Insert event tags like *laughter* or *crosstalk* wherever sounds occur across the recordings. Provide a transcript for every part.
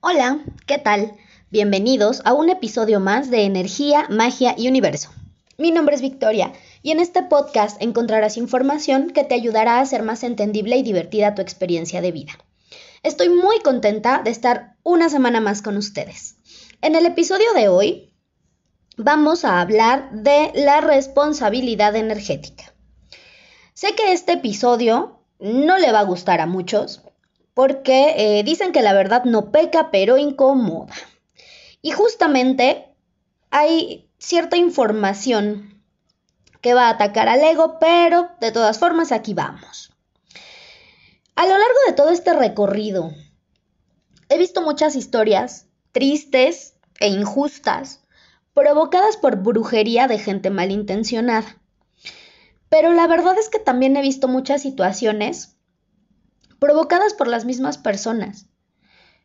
Hola, ¿qué tal? Bienvenidos a un episodio más de Energía, Magia y Universo. Mi nombre es Victoria y en este podcast encontrarás información que te ayudará a hacer más entendible y divertida tu experiencia de vida. Estoy muy contenta de estar una semana más con ustedes. En el episodio de hoy vamos a hablar de la responsabilidad energética. Sé que este episodio no le va a gustar a muchos, porque eh, dicen que la verdad no peca, pero incomoda. Y justamente hay cierta información que va a atacar al ego, pero de todas formas aquí vamos. A lo largo de todo este recorrido, he visto muchas historias tristes e injustas provocadas por brujería de gente malintencionada. Pero la verdad es que también he visto muchas situaciones provocadas por las mismas personas.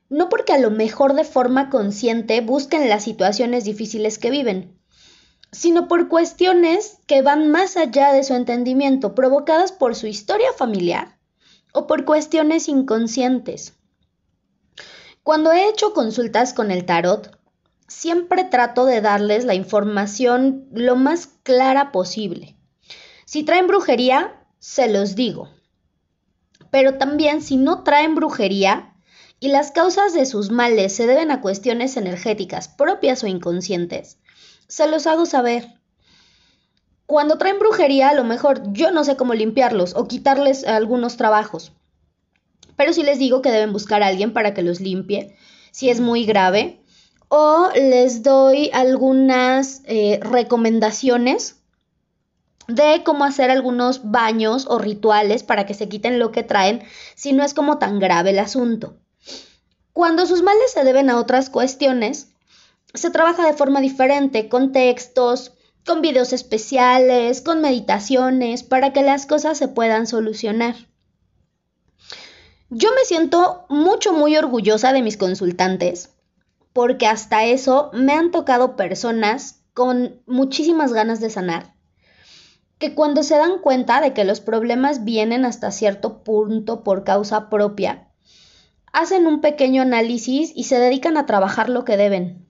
No porque a lo mejor de forma consciente busquen las situaciones difíciles que viven, sino por cuestiones que van más allá de su entendimiento, provocadas por su historia familiar o por cuestiones inconscientes. Cuando he hecho consultas con el tarot, siempre trato de darles la información lo más clara posible. Si traen brujería, se los digo pero también si no traen brujería y las causas de sus males se deben a cuestiones energéticas propias o inconscientes, se los hago saber. Cuando traen brujería, a lo mejor yo no sé cómo limpiarlos o quitarles algunos trabajos. Pero sí les digo que deben buscar a alguien para que los limpie, si es muy grave. O les doy algunas eh, recomendaciones de cómo hacer algunos baños o rituales para que se quiten lo que traen si no es como tan grave el asunto. Cuando sus males se deben a otras cuestiones, se trabaja de forma diferente, con textos, con videos especiales, con meditaciones, para que las cosas se puedan solucionar. Yo me siento mucho, muy orgullosa de mis consultantes, porque hasta eso me han tocado personas con muchísimas ganas de sanar que cuando se dan cuenta de que los problemas vienen hasta cierto punto por causa propia, hacen un pequeño análisis y se dedican a trabajar lo que deben.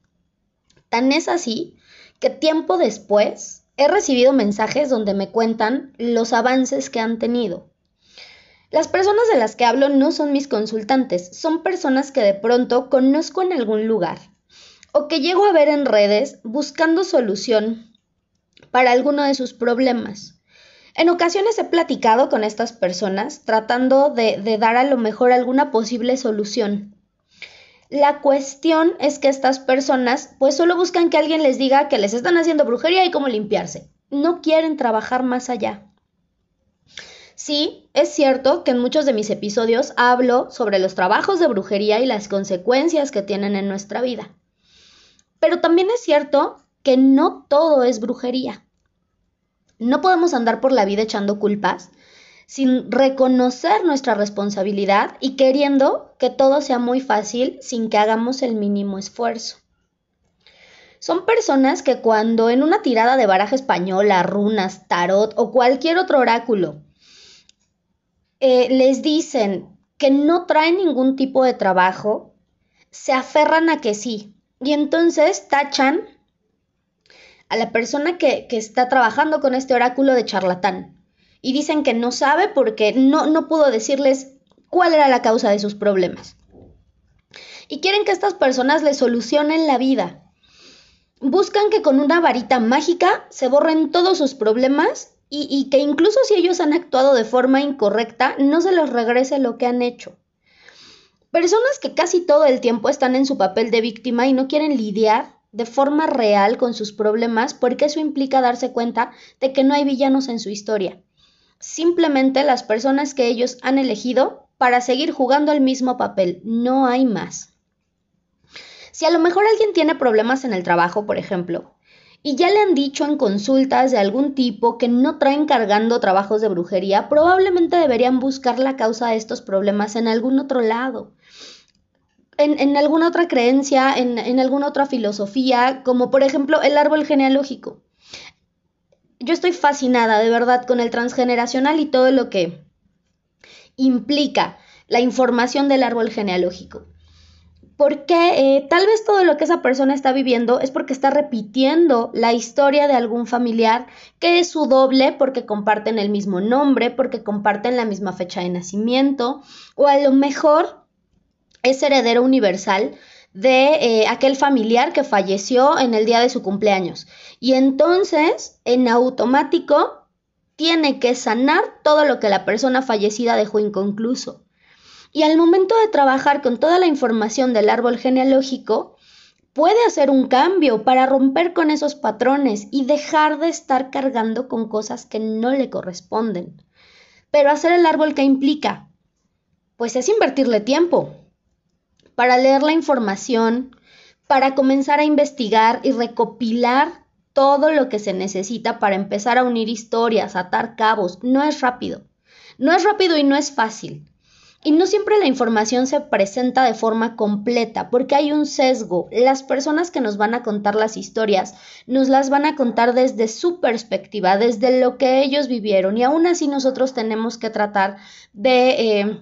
Tan es así que tiempo después he recibido mensajes donde me cuentan los avances que han tenido. Las personas de las que hablo no son mis consultantes, son personas que de pronto conozco en algún lugar o que llego a ver en redes buscando solución para alguno de sus problemas. En ocasiones he platicado con estas personas tratando de, de, dar a lo mejor alguna posible solución. La cuestión es que estas personas pues solo buscan que alguien les diga que les están haciendo brujería y cómo limpiarse. No quieren trabajar más allá. Sí, es cierto que en muchos de mis episodios hablo sobre los trabajos de brujería y las consecuencias que tienen en nuestra vida. Pero también es cierto que no todo es brujería. No podemos andar por la vida echando culpas sin reconocer nuestra responsabilidad y queriendo que todo sea muy fácil sin que hagamos el mínimo esfuerzo. Son personas que cuando en una tirada de baraja española, runas, tarot o cualquier otro oráculo eh, les dicen que no traen ningún tipo de trabajo, se aferran a que sí y entonces tachan a la persona que, está trabajando con este oráculo de charlatán. Y dicen que no sabe porque no, no pudo decirles cuál era la causa de sus problemas. Y quieren que estas personas les solucionen la vida. Buscan que con una varita mágica se borren todos sus problemas y, y, que incluso si ellos han actuado de forma incorrecta, no se les regrese lo que han hecho. Personas que casi todo el tiempo están en su papel de víctima y no quieren lidiar de forma real con sus problemas porque eso implica darse cuenta de que no hay villanos en su historia. Simplemente las personas que ellos han elegido para seguir jugando el mismo papel, no hay más. Si a lo mejor alguien tiene problemas en el trabajo, por ejemplo, y ya le han dicho en consultas de algún tipo que no traen cargando trabajos de brujería, probablemente deberían buscar la causa de estos problemas en algún otro lado en, alguna otra creencia, en, alguna otra filosofía, como por ejemplo el árbol genealógico. Yo estoy fascinada de verdad con el transgeneracional y todo lo que implica la información del árbol genealógico. porque eh, tal vez todo lo que esa persona está viviendo es porque está repitiendo la historia de algún familiar que es su doble porque comparten el mismo nombre, porque comparten la misma fecha de nacimiento, o a lo mejor es heredero universal de eh, aquel familiar que falleció en el día de su cumpleaños. Y entonces, en automático, tiene que sanar todo lo que la persona fallecida dejó inconcluso. Y al momento de trabajar con toda la información del árbol genealógico, puede hacer un cambio para romper con esos patrones y dejar de estar cargando con cosas que no le corresponden. Pero hacer el árbol que implica, pues es invertirle tiempo para leer la información, para comenzar a investigar y recopilar todo lo que se necesita para empezar a unir historias, atar cabos. No es rápido. No es rápido y no es fácil. Y no siempre la información se presenta de forma completa, porque hay un sesgo. Las personas que nos van a contar las historias nos las van a contar desde su perspectiva, desde lo que ellos vivieron. Y aún así nosotros tenemos que tratar de eh,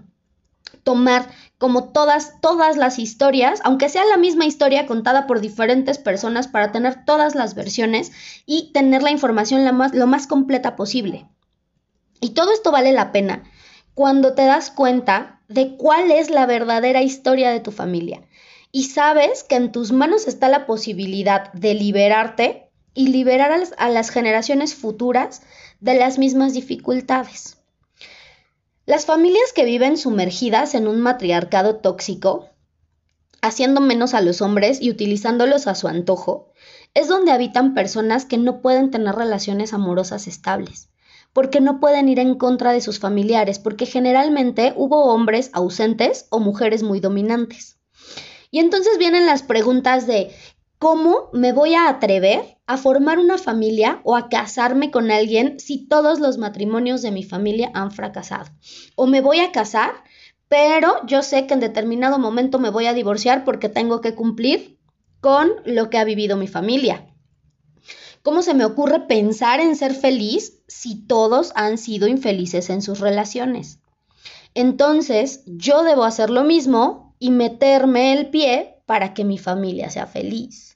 tomar como todas, todas las historias, aunque sea la misma historia contada por diferentes personas para tener todas las versiones y tener la información lo más completa posible. Y todo esto vale la pena cuando te das cuenta de cuál es la verdadera historia de tu familia y sabes que en tus manos está la posibilidad de liberarte y liberar a las generaciones futuras de las mismas dificultades. Las familias que viven sumergidas en un matriarcado tóxico, haciendo menos a los hombres y utilizándolos a su antojo, es donde habitan personas que no pueden tener relaciones amorosas estables, porque no pueden ir en contra de sus familiares, porque generalmente hubo hombres ausentes o mujeres muy dominantes. Y entonces vienen las preguntas de ¿cómo me voy a atrever a formar una familia o a casarme con alguien si todos los matrimonios de mi familia han fracasado. O me voy a casar, pero yo sé que en determinado momento me voy a divorciar porque tengo que cumplir con lo que ha vivido mi familia. ¿Cómo se me ocurre pensar en ser feliz si todos han sido infelices en sus relaciones? Entonces, yo debo hacer lo mismo y meterme el pie para que mi familia sea feliz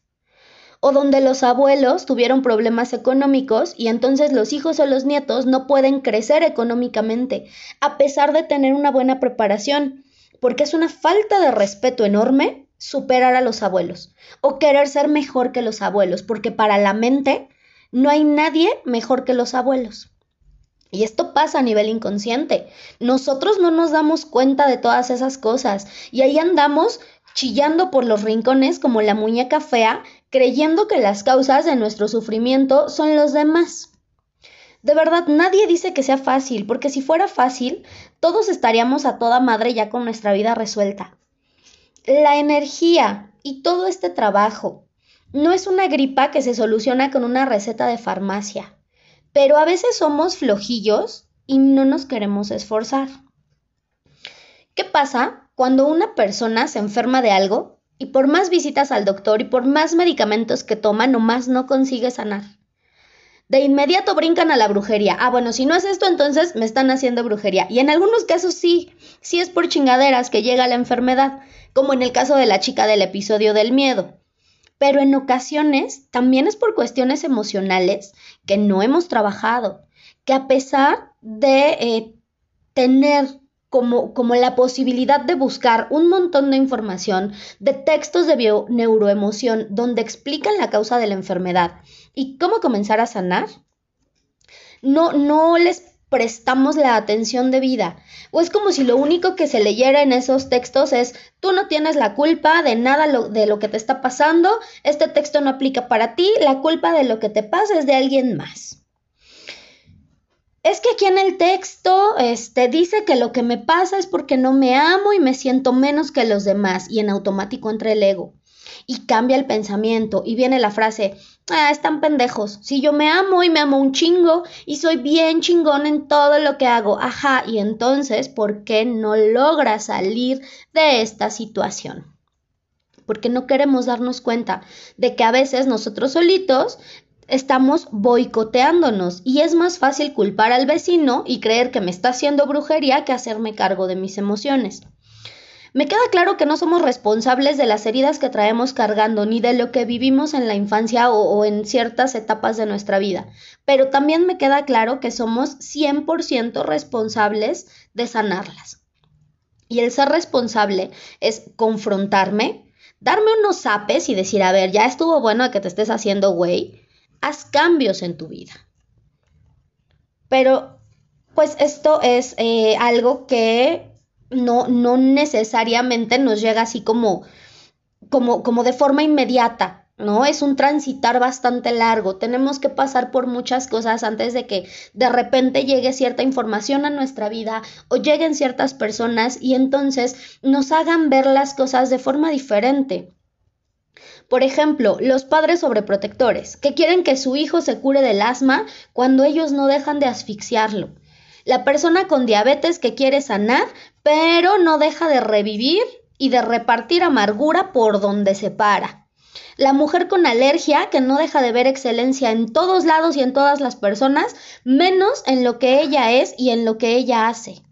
o donde los abuelos tuvieron problemas económicos y entonces los hijos o los nietos no pueden crecer económicamente, a pesar de tener una buena preparación, porque es una falta de respeto enorme superar a los abuelos o querer ser mejor que los abuelos, porque para la mente no hay nadie mejor que los abuelos. Y esto pasa a nivel inconsciente. Nosotros no nos damos cuenta de todas esas cosas y ahí andamos chillando por los rincones como la muñeca fea, creyendo que las causas de nuestro sufrimiento son los demás. De verdad, nadie dice que sea fácil, porque si fuera fácil, todos estaríamos a toda madre ya con nuestra vida resuelta. La energía y todo este trabajo no es una gripa que se soluciona con una receta de farmacia, pero a veces somos flojillos y no nos queremos esforzar. ¿Qué pasa cuando una persona se enferma de algo y por más visitas al doctor y por más medicamentos que toma, nomás no consigue sanar. De inmediato brincan a la brujería. Ah, bueno, si no es esto, entonces me están haciendo brujería. Y en algunos casos sí, sí es por chingaderas que llega la enfermedad, como en el caso de la chica del episodio del miedo. Pero en ocasiones también es por cuestiones emocionales que no hemos trabajado, que a pesar de eh, tener como, como, la posibilidad de buscar un montón de información, de textos de bio-neuroemoción donde explican la causa de la enfermedad y cómo comenzar a sanar, no, no les prestamos la atención debida. O es como si lo único que se leyera en esos textos es, tú no tienes la culpa de nada de lo que te está pasando, este texto no aplica para ti, la culpa de lo que te pasa es de alguien más es que aquí en el texto este, dice que lo que me pasa es porque no me amo y me siento menos que los demás y en automático entra el ego y cambia el pensamiento y viene la frase, ah, están pendejos, si yo me amo y me amo un chingo y soy bien chingón en todo lo que hago, ajá, y entonces, ¿por qué no logra salir de esta situación? Porque no queremos darnos cuenta de que a veces nosotros solitos estamos boicoteándonos y es más fácil culpar al vecino y creer que me está haciendo brujería que hacerme cargo de mis emociones. Me queda claro que no somos responsables de las heridas que traemos cargando, ni de lo que vivimos en la infancia o, en ciertas etapas de nuestra vida, pero también me queda claro que somos 100% responsables de sanarlas. Y el ser responsable es confrontarme, darme unos zapes y decir, a ver, ya estuvo bueno que te estés haciendo güey, haz cambios en tu vida. Pero, pues esto es eh, algo que no, no necesariamente nos llega así como, como, como de forma inmediata, ¿no? Es un transitar bastante largo. Tenemos que pasar por muchas cosas antes de que de repente llegue cierta información a nuestra vida o lleguen ciertas personas y entonces nos hagan ver las cosas de forma diferente. Por ejemplo, los padres sobreprotectores, que quieren que su hijo se cure del asma cuando ellos no dejan de asfixiarlo. La persona con diabetes que quiere sanar, pero no deja de revivir y de repartir amargura por donde se para. La mujer con alergia que no deja de ver excelencia en todos lados y en todas las personas, menos en lo que ella es y en lo que ella hace.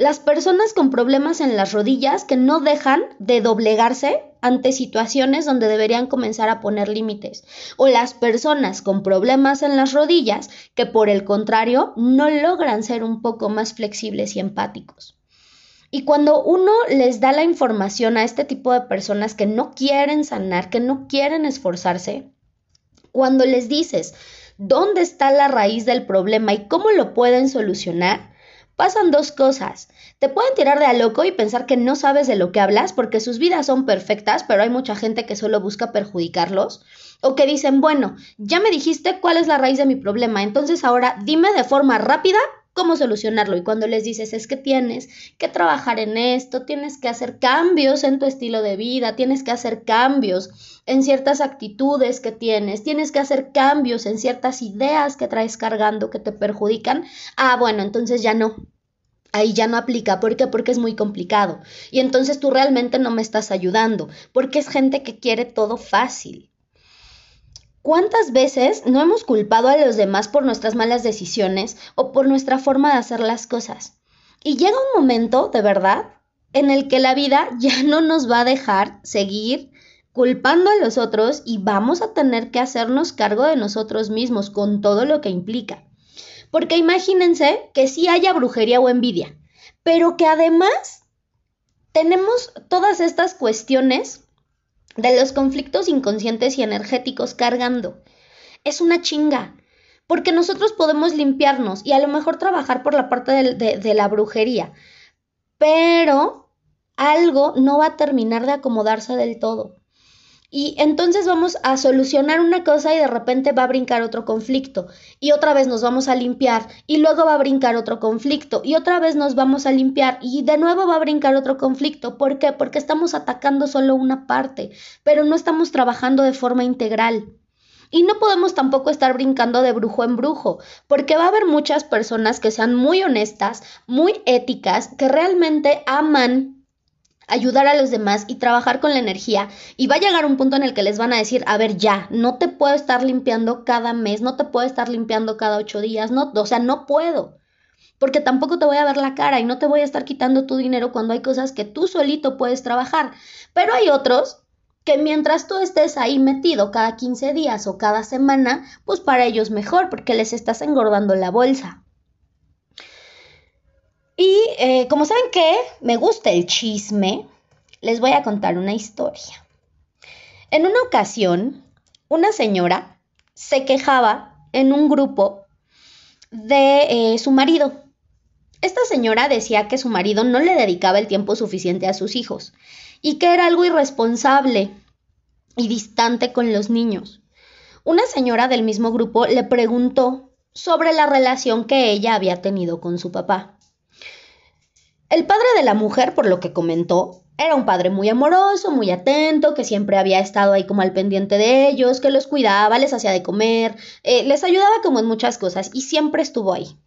Las personas con problemas en las rodillas que no dejan de doblegarse ante situaciones donde deberían comenzar a poner límites. O las personas con problemas en las rodillas que por el contrario no logran ser un poco más flexibles y empáticos. Y cuando uno les da la información a este tipo de personas que no quieren sanar, que no quieren esforzarse, cuando les dices dónde está la raíz del problema y cómo lo pueden solucionar, pasan dos cosas. Te pueden tirar de a loco y pensar que no sabes de lo que hablas porque sus vidas son perfectas, pero hay mucha gente que solo busca perjudicarlos. O que dicen, bueno, ya me dijiste cuál es la raíz de mi problema, entonces ahora dime de forma rápida cómo solucionarlo. Y cuando les dices, es que tienes que trabajar en esto, tienes que hacer cambios en tu estilo de vida, tienes que hacer cambios en ciertas actitudes que tienes, tienes que hacer cambios en ciertas ideas que traes cargando que te perjudican, ah, bueno, entonces ya no. Ahí ya no aplica. ¿Por qué? Porque es muy complicado. Y entonces tú realmente no me estás ayudando, porque es gente que quiere todo fácil. ¿Cuántas veces no hemos culpado a los demás por nuestras malas decisiones o por nuestra forma de hacer las cosas? Y llega un momento, de verdad, en el que la vida *laughs* ya no nos va a dejar seguir culpando a los otros y vamos a tener que hacernos cargo de nosotros mismos con todo lo que implica. Porque imagínense que sí haya brujería o envidia, pero que además tenemos todas estas cuestiones de los conflictos inconscientes y energéticos cargando. Es una chinga, porque nosotros podemos limpiarnos y a lo mejor trabajar por la parte de, de, la brujería, pero algo no va a terminar de acomodarse del todo. Y entonces vamos a solucionar una cosa y de repente va a brincar otro conflicto. Y otra vez nos vamos a limpiar. Y luego va a brincar otro conflicto. Y otra vez nos vamos a limpiar. Y de nuevo va a brincar otro conflicto. ¿Por qué? Porque estamos atacando solo una parte. Pero no estamos trabajando de forma integral. Y no podemos tampoco estar brincando de brujo en brujo, porque va a haber muchas personas que sean muy honestas, muy éticas, que realmente aman ayudar a los demás y trabajar con la energía. Y va a llegar un punto en el que les van a decir, a ver, ya, no te puedo estar limpiando cada mes, no te puedo estar limpiando cada ocho días, no, o sea, no puedo. Porque tampoco te voy a ver la cara y no te voy a estar quitando tu dinero cuando hay cosas que tú solito puedes trabajar. Pero hay otros que mientras tú estés ahí metido cada 15 días o cada semana, pues para ellos mejor, porque les estás engordando la bolsa. Y eh, como saben que me gusta el chisme, les voy a contar una historia. En una ocasión, una señora se quejaba en un grupo de eh, su marido. Esta señora decía que su marido no le dedicaba el tiempo suficiente a sus hijos y que era algo irresponsable y distante con los niños. Una señora del mismo grupo le preguntó sobre la relación que ella había tenido con su papá. El padre de la mujer, por lo que comentó, era un padre muy amoroso, muy atento, que siempre había estado ahí como al pendiente de ellos, que los cuidaba, les hacía de comer, eh, les ayudaba como en muchas cosas y siempre estuvo ahí.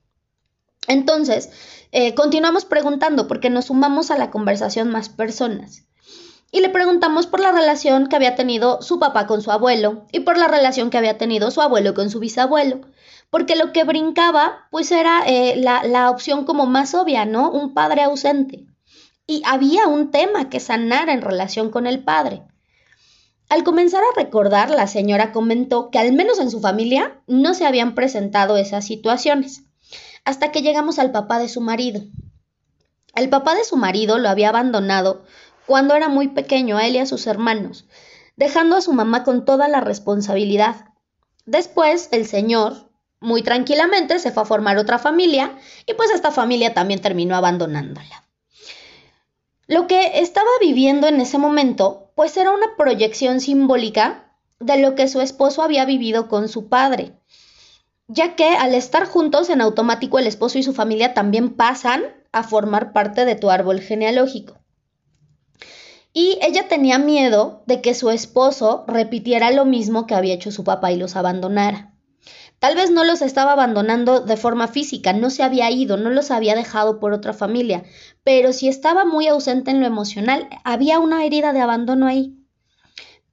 Entonces, eh, continuamos preguntando porque nos sumamos a la conversación más personas. Y le preguntamos por la relación que había tenido su papá con su abuelo y por la relación que había tenido su abuelo con su bisabuelo porque lo que brincaba pues era eh, la, la opción como más obvia, ¿no? Un padre ausente. y había un tema que sanar en relación con el padre. Al comenzar a recordar, la señora comentó que al menos en su familia no se habían presentado esas situaciones, hasta que llegamos al papá de su marido. El papá de su marido lo había abandonado cuando era muy pequeño a él y a sus hermanos, dejando a su mamá con toda la responsabilidad. Después, el señor, muy tranquilamente, se fue a formar otra familia y pues esta familia también terminó abandonándola. Lo que estaba viviendo en ese momento, pues era una proyección simbólica de lo que su esposo había vivido con su padre, ya que al estar juntos en automático el esposo y su familia también pasan a formar parte de tu árbol genealógico. Y ella tenía miedo de que su esposo repitiera lo mismo que había hecho su papá y los abandonara. Tal vez no los estaba abandonando de forma física, no se había ido, no los había dejado por otra familia, pero si estaba muy ausente en lo emocional, había una herida de abandono ahí.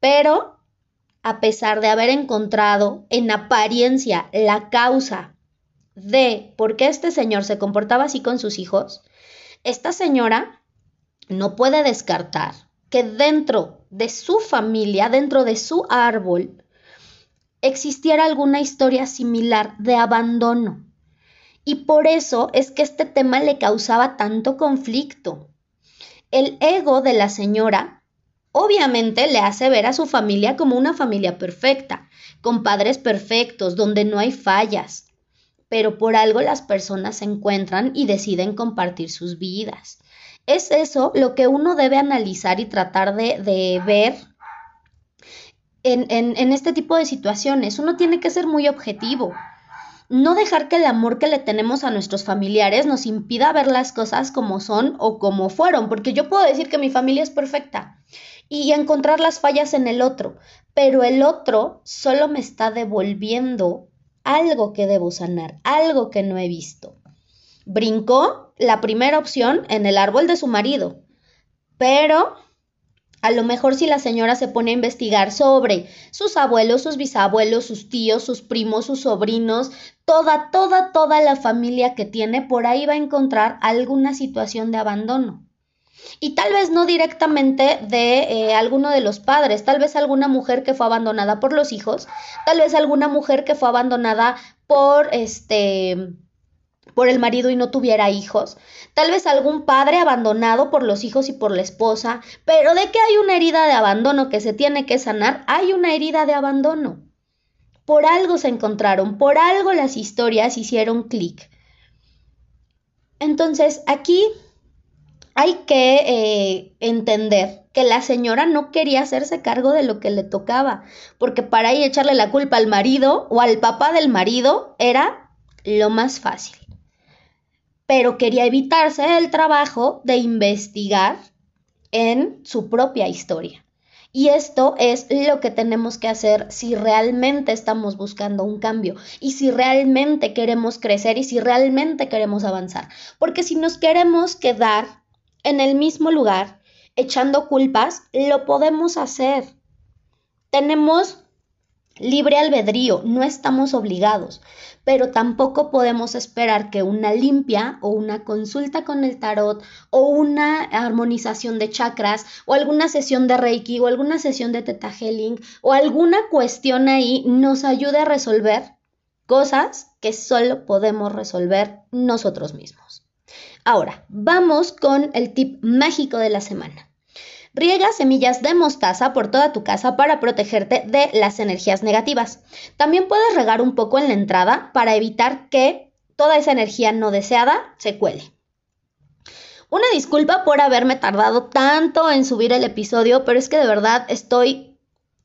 Pero, a pesar de haber encontrado en apariencia la causa de por qué este señor se comportaba así con sus hijos, esta señora no puede descartar que dentro de su familia, dentro de su árbol, existiera alguna historia similar de abandono. Y por eso es que este tema le causaba tanto conflicto. El ego de la señora obviamente le hace ver a su familia como una familia perfecta, con padres perfectos, donde no hay fallas. Pero por algo las personas se encuentran y deciden compartir sus vidas. Es eso lo que uno debe analizar y tratar de, ver en, en, este tipo de situaciones. Uno tiene que ser muy objetivo. No dejar que el amor que le tenemos a nuestros familiares nos impida ver las cosas como son o como fueron, porque yo puedo decir que mi familia es perfecta y encontrar las fallas en el otro, pero el otro solo me está devolviendo algo que debo sanar, algo que no he visto. Brincó la primera opción en el árbol de su marido, pero a lo mejor si la señora se pone a investigar sobre sus abuelos, sus bisabuelos, sus tíos, sus primos, sus sobrinos, toda, toda, toda la familia que tiene, por ahí va a encontrar alguna situación de abandono. Y tal vez no directamente de eh, alguno de los padres, tal vez alguna mujer que fue abandonada por los hijos, tal vez alguna mujer que fue abandonada por este por el marido y no tuviera hijos, tal vez algún padre abandonado por los hijos y por la esposa, pero de que hay una herida de abandono que se tiene que sanar, hay una herida de abandono. Por algo se encontraron, por algo las historias hicieron clic. Entonces, aquí hay que eh, entender que la señora no quería hacerse cargo de lo que le tocaba, porque para ahí echarle la culpa al marido o al papá del marido era lo más fácil pero quería evitarse el trabajo de investigar en su propia historia. Y esto es lo que tenemos que hacer si realmente estamos buscando un cambio y si realmente queremos crecer y si realmente queremos avanzar. Porque si nos queremos quedar en el mismo lugar echando culpas, lo podemos hacer. Tenemos libre albedrío, no estamos obligados pero tampoco podemos esperar que una limpia o una consulta con el tarot o una armonización de chakras o alguna sesión de Reiki o alguna sesión de Teta Healing o alguna cuestión ahí nos ayude a resolver cosas que solo podemos resolver nosotros mismos. Ahora, vamos con el tip mágico de la semana. Riega semillas de mostaza por toda tu casa para protegerte de las energías negativas. También puedes regar un poco en la entrada para evitar que toda esa energía no deseada se cuele. Una disculpa por haberme tardado tanto en subir el episodio, pero es que de verdad estoy,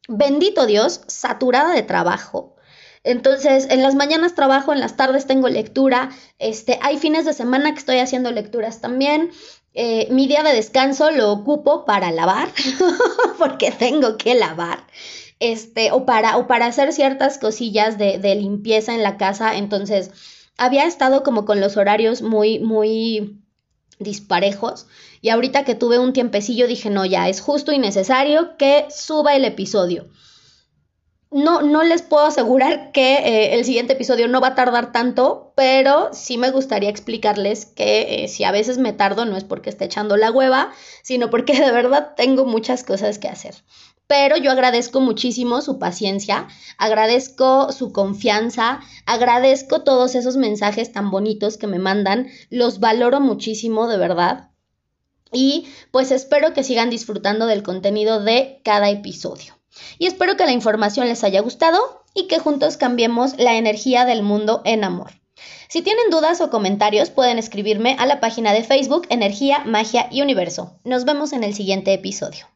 bendito Dios, saturada de trabajo. Entonces, en las mañanas trabajo, en las tardes tengo lectura, este, hay fines de semana que estoy haciendo lecturas también. Eh, mi día de descanso lo ocupo para lavar, *laughs* porque tengo que lavar, este, o para, o para hacer ciertas cosillas de, de limpieza en la casa. Entonces, había estado como con los horarios muy, muy disparejos. Y ahorita que tuve un tiempecillo dije, no, ya es justo y necesario que suba el episodio. No, no les puedo asegurar que eh, el siguiente episodio no va a tardar tanto, pero sí me gustaría explicarles que eh, si a veces me tardo no es porque esté echando la hueva, sino porque de verdad tengo muchas cosas que hacer. Pero yo agradezco muchísimo su paciencia, agradezco su confianza, agradezco todos esos mensajes tan bonitos que me mandan, los valoro muchísimo de verdad. Y pues espero que sigan disfrutando del contenido de cada episodio. Y espero que la información les haya gustado y que juntos cambiemos la energía del mundo en amor. Si tienen dudas o comentarios pueden escribirme a la página de Facebook Energía, Magia y Universo. Nos vemos en el siguiente episodio.